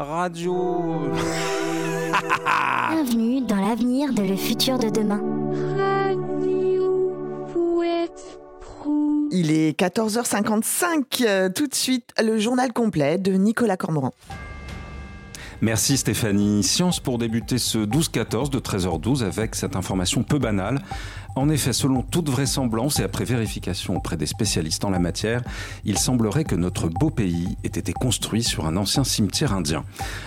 Radio. Bienvenue dans l'avenir de le futur de demain. Il est 14h55. euh, Tout de suite, le journal complet de Nicolas Cormoran. Merci Stéphanie. Science pour débuter ce 12-14 de 13h12 avec cette information peu banale. En effet, selon toute vraisemblance et après vérification auprès des spécialistes en la matière, il semblerait que notre beau pays ait été construit sur un ancien cimetière indien.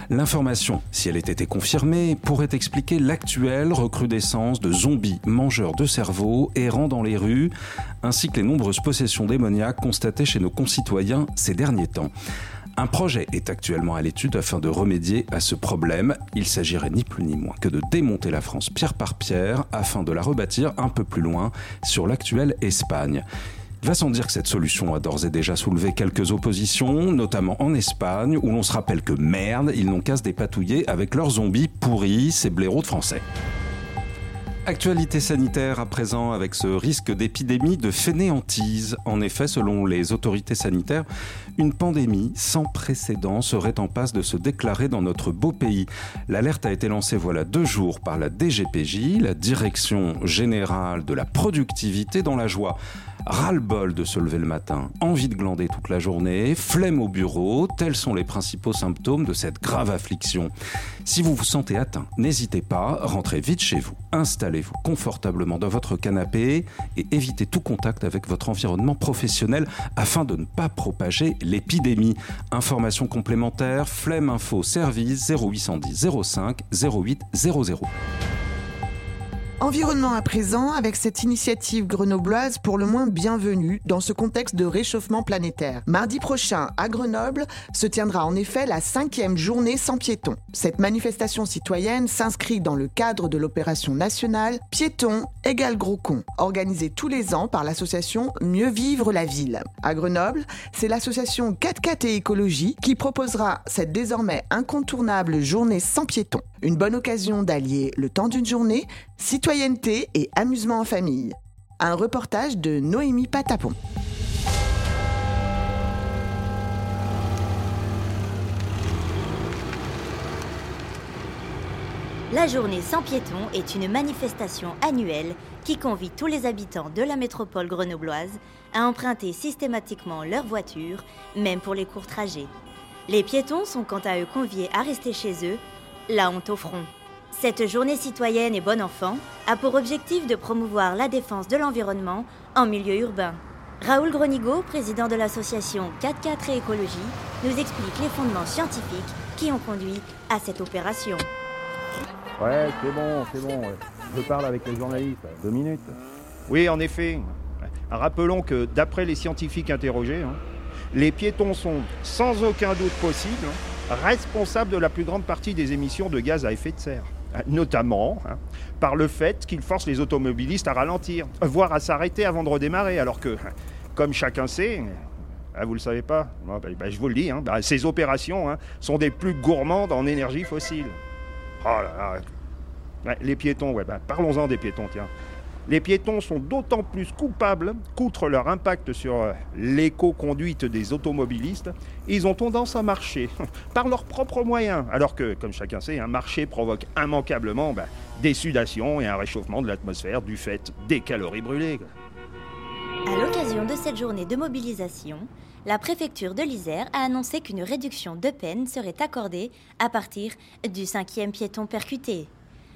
L'information, si elle été confirmée, pourrait expliquer l'actuelle recrudescence de zombies mangeurs de cerveaux errant dans les rues, ainsi que les nombreuses possessions démoniaques constatées chez nos concitoyens ces derniers temps. Un projet est actuellement à l'étude afin de remédier à ce problème. Il s'agirait ni plus ni moins que de démonter la France pierre par pierre afin de la rebâtir un peu plus loin sur l'actuelle Espagne. Il va sans dire que cette solution a d'ores et déjà soulevé quelques oppositions, notamment en Espagne, où l'on se rappelle que merde, ils n'ont qu'à se dépatouiller avec leurs zombies pourris, ces blaireaux de français. Actualité sanitaire à présent avec ce risque d'épidémie de fainéantise. En effet, selon les autorités sanitaires, une pandémie sans précédent serait en passe de se déclarer dans notre beau pays. L'alerte a été lancée voilà deux jours par la DGPJ, la Direction Générale de la Productivité dans la joie. Ras-le-bol de se lever le matin, envie de glander toute la journée, flemme au bureau, tels sont les principaux symptômes de cette grave affliction. Si vous vous sentez atteint, n'hésitez pas, rentrez vite chez vous, installez-vous confortablement dans votre canapé et évitez tout contact avec votre environnement professionnel afin de ne pas propager l'épidémie. Informations complémentaires, flemme info service 0810 05 08 00. Environnement à présent avec cette initiative grenobloise pour le moins bienvenue dans ce contexte de réchauffement planétaire. Mardi prochain, à Grenoble, se tiendra en effet la cinquième journée sans piétons. Cette manifestation citoyenne s'inscrit dans le cadre de l'opération nationale Piétons égale gros con, organisée tous les ans par l'association Mieux vivre la ville. À Grenoble, c'est l'association 4x4 et écologie qui proposera cette désormais incontournable journée sans piétons. Une bonne occasion d'allier le temps d'une journée, citoyenneté et amusement en famille. Un reportage de Noémie Patapon. La journée sans piétons est une manifestation annuelle qui convie tous les habitants de la métropole grenobloise à emprunter systématiquement leur voiture, même pour les courts trajets. Les piétons sont quant à eux conviés à rester chez eux, la honte au front. Cette journée citoyenne et bon enfant a pour objectif de promouvoir la défense de l'environnement en milieu urbain. Raoul Gronigo, président de l'association 4x4 et écologie, nous explique les fondements scientifiques qui ont conduit à cette opération. Ouais, c'est bon, c'est bon. Je parle avec les journalistes. Deux minutes. Oui, en effet. Rappelons que d'après les scientifiques interrogés, hein, les piétons sont sans aucun doute possible hein, responsables de la plus grande partie des émissions de gaz à effet de serre. Notamment hein, par le fait qu'ils forcent les automobilistes à ralentir, voire à s'arrêter avant de redémarrer, alors que, comme chacun sait, ah, vous le savez pas bah, bah, Je vous le dis, hein, bah, ces opérations hein, sont des plus gourmandes en énergie fossile. Oh là là. Les piétons, parlons-en des piétons, tiens. Les piétons sont d'autant plus coupables qu'outre leur impact sur euh, l'éco-conduite des automobilistes, ils ont tendance à marcher par leurs propres moyens, alors que, comme chacun sait, un marché provoque immanquablement bah, des sudations et un réchauffement de l'atmosphère du fait des calories brûlées. À l'occasion de cette journée de mobilisation, la préfecture de l'Isère a annoncé qu'une réduction de peine serait accordée à partir du cinquième piéton percuté.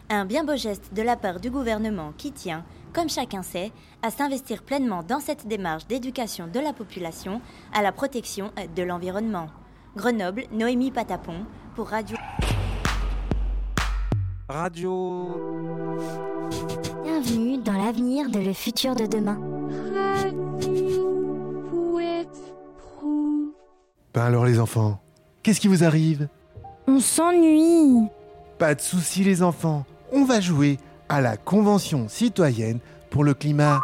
Un bien beau geste de la part du gouvernement qui tient, comme chacun sait, à s'investir pleinement dans cette démarche d'éducation de la population à la protection de l'environnement. Grenoble, Noémie Patapon, pour Radio. Radio. Bienvenue dans l'avenir de le futur de demain. Ben alors les enfants, qu'est-ce qui vous arrive? On s'ennuie. Pas de soucis les enfants, on va jouer à la Convention citoyenne pour le climat.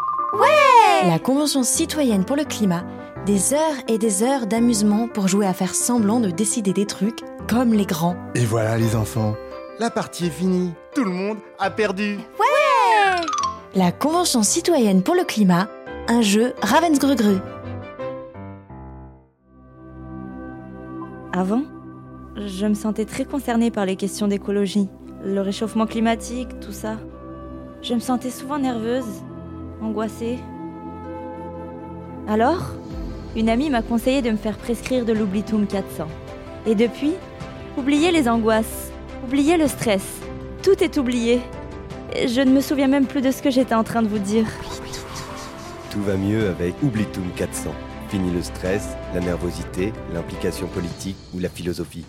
La Convention citoyenne pour le climat, des heures et des heures d'amusement pour jouer à faire semblant de décider des trucs comme les grands. Et voilà les enfants, la partie est finie, tout le monde a perdu. La Convention citoyenne pour le climat, un jeu Ravensgrugru. Avant, je me sentais très concernée par les questions d'écologie, le réchauffement climatique, tout ça. Je me sentais souvent nerveuse, angoissée. Alors, une amie m'a conseillé de me faire prescrire de l'Oublitum 400. Et depuis, oubliez les angoisses, oubliez le stress. Tout est oublié. Je ne me souviens même plus de ce que j'étais en train de vous dire. Tout va mieux avec Oublitum 400. Fini le stress, la nervosité, l'implication politique ou la philosophie.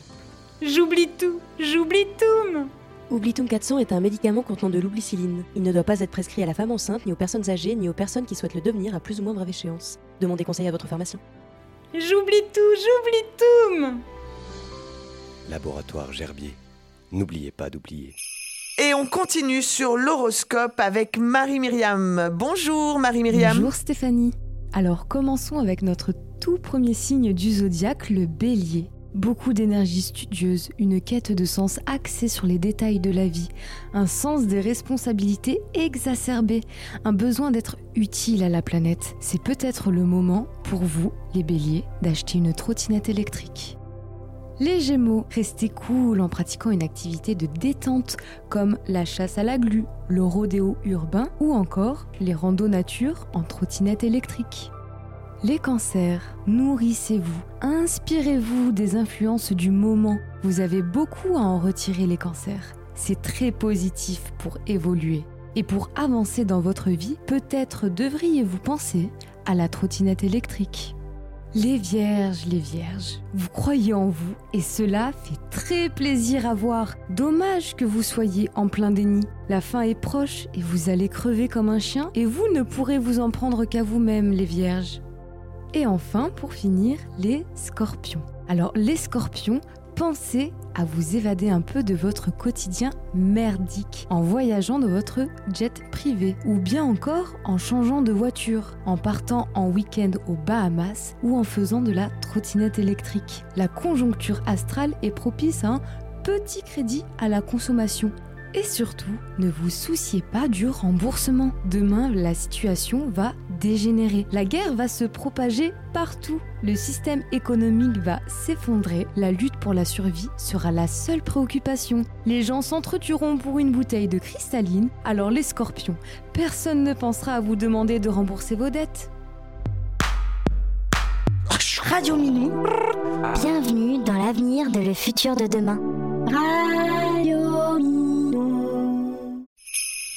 J'oublie tout, j'oublie tout. Oublitum 400 est un médicament contenant de l'oublicilline. Il ne doit pas être prescrit à la femme enceinte, ni aux personnes âgées, ni aux personnes qui souhaitent le devenir à plus ou moins brève échéance. Demandez conseil à votre pharmacien. J'oublie tout, j'oublie tout. Laboratoire Gerbier. N'oubliez pas d'oublier. Et on continue sur l'horoscope avec Marie-Myriam. Bonjour Marie-Myriam. Bonjour Stéphanie. Alors commençons avec notre tout premier signe du zodiaque, le bélier. Beaucoup d'énergie studieuse, une quête de sens axée sur les détails de la vie, un sens des responsabilités exacerbé, un besoin d'être utile à la planète. C'est peut-être le moment pour vous, les béliers, d'acheter une trottinette électrique. Les Gémeaux, restez cool en pratiquant une activité de détente comme la chasse à la glu, le rodéo urbain ou encore les randos nature en trottinette électrique. Les cancers, nourrissez-vous, inspirez-vous des influences du moment. Vous avez beaucoup à en retirer les cancers. C'est très positif pour évoluer. Et pour avancer dans votre vie, peut-être devriez-vous penser à la trottinette électrique. Les vierges, les vierges, vous croyez en vous et cela fait très plaisir à voir. Dommage que vous soyez en plein déni. La fin est proche et vous allez crever comme un chien et vous ne pourrez vous en prendre qu'à vous-même, les vierges. Et enfin, pour finir, les scorpions. Alors les scorpions, pensez à vous évader un peu de votre quotidien merdique en voyageant dans votre jet privé ou bien encore en changeant de voiture, en partant en week-end aux Bahamas ou en faisant de la trottinette électrique. La conjoncture astrale est propice à un petit crédit à la consommation. Et surtout, ne vous souciez pas du remboursement. Demain, la situation va La guerre va se propager partout. Le système économique va s'effondrer. La lutte pour la survie sera la seule préoccupation. Les gens s'entretueront pour une bouteille de cristalline. Alors les scorpions, personne ne pensera à vous demander de rembourser vos dettes. Radio Minou. Bienvenue dans l'avenir de le futur de demain.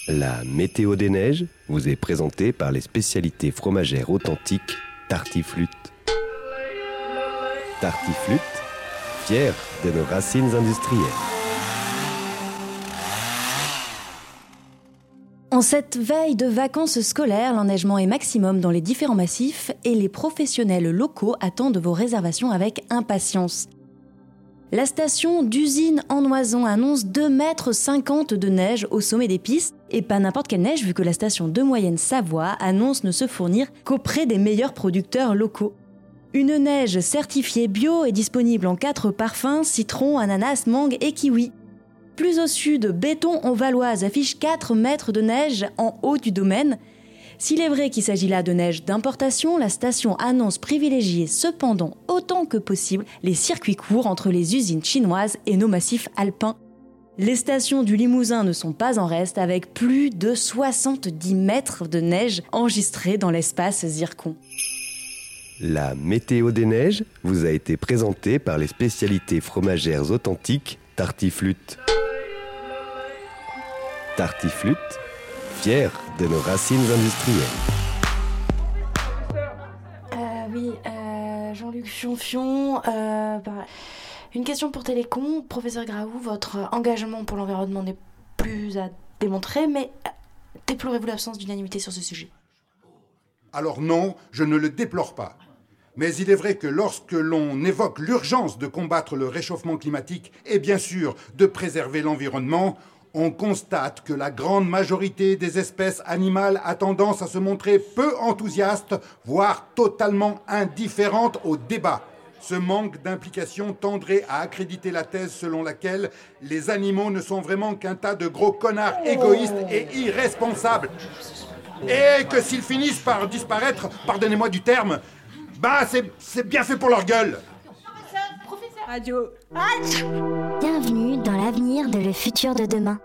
La météo des neiges vous est présentée par les spécialités fromagères authentiques Tartiflute. Tartiflute, fier de nos racines industrielles. En cette veille de vacances scolaires, l'enneigement est maximum dans les différents massifs et les professionnels locaux attendent vos réservations avec impatience. La station d'usine en Oison annonce 2,50 mètres de neige au sommet des pistes, et pas n'importe quelle neige vu que la station de Moyenne Savoie annonce ne se fournir qu'auprès des meilleurs producteurs locaux. Une neige certifiée bio est disponible en quatre parfums, citron, ananas, mangue et kiwi. Plus au sud, Béton en Valoise affiche 4 mètres de neige en haut du domaine. S'il est vrai qu'il s'agit là de neige d'importation, la station annonce privilégier cependant autant que possible les circuits courts entre les usines chinoises et nos massifs alpins. Les stations du Limousin ne sont pas en reste avec plus de 70 mètres de neige enregistrés dans l'espace zircon. La météo des neiges vous a été présentée par les spécialités fromagères authentiques Tartiflute. Tartiflute, fier de nos racines industrielles. Euh, oui, euh, Jean-Luc Chionfion. Euh, bah, une question pour Télécom. Professeur Graou, votre engagement pour l'environnement n'est plus à démontrer, mais déplorez-vous l'absence d'unanimité sur ce sujet? Alors non, je ne le déplore pas. Mais il est vrai que lorsque l'on évoque l'urgence de combattre le réchauffement climatique et bien sûr de préserver l'environnement, on constate que la grande majorité des espèces animales a tendance à se montrer peu enthousiastes, voire totalement indifférentes au débat. Ce manque d'implication tendrait à accréditer la thèse selon laquelle les animaux ne sont vraiment qu'un tas de gros connards égoïstes et irresponsables. Et que s'ils finissent par disparaître, pardonnez-moi du terme, bah c'est c'est bien fait pour leur gueule. Bienvenue dans l'avenir de le futur de demain.